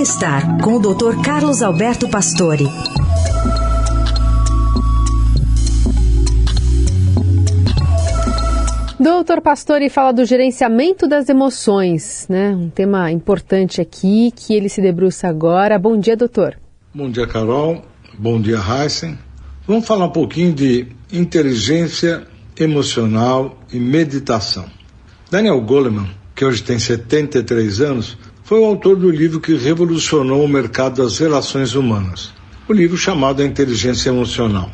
Bem-estar com o Dr. Carlos Alberto Pastore. Doutor Pastore fala do gerenciamento das emoções, né? Um tema importante aqui que ele se debruça agora. Bom dia, doutor. Bom dia, Carol. Bom dia, Heisen. Vamos falar um pouquinho de inteligência emocional e meditação. Daniel Goleman, que hoje tem 73 anos, foi o autor do livro que revolucionou o mercado das relações humanas, o livro chamado A Inteligência Emocional.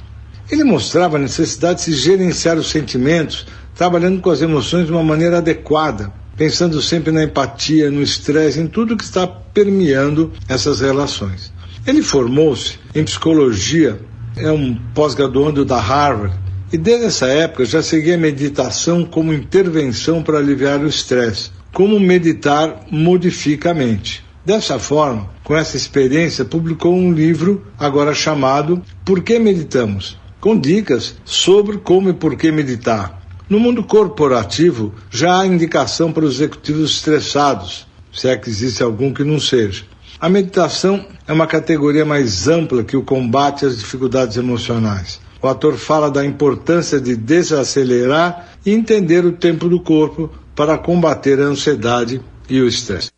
Ele mostrava a necessidade de se gerenciar os sentimentos, trabalhando com as emoções de uma maneira adequada, pensando sempre na empatia, no estresse, em tudo que está permeando essas relações. Ele formou-se em psicologia, é um pós-graduando da Harvard, e desde essa época já seguia a meditação como intervenção para aliviar o estresse, como meditar modifica a mente. Dessa forma, com essa experiência, publicou um livro agora chamado Por que Meditamos? com dicas sobre como e por que meditar. No mundo corporativo, já há indicação para os executivos estressados, se é que existe algum que não seja. A meditação é uma categoria mais ampla que o combate às dificuldades emocionais. O ator fala da importância de desacelerar e entender o tempo do corpo para combater a ansiedade e o estresse.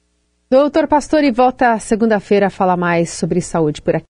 Doutor Pastore volta segunda-feira a falar mais sobre saúde por aqui.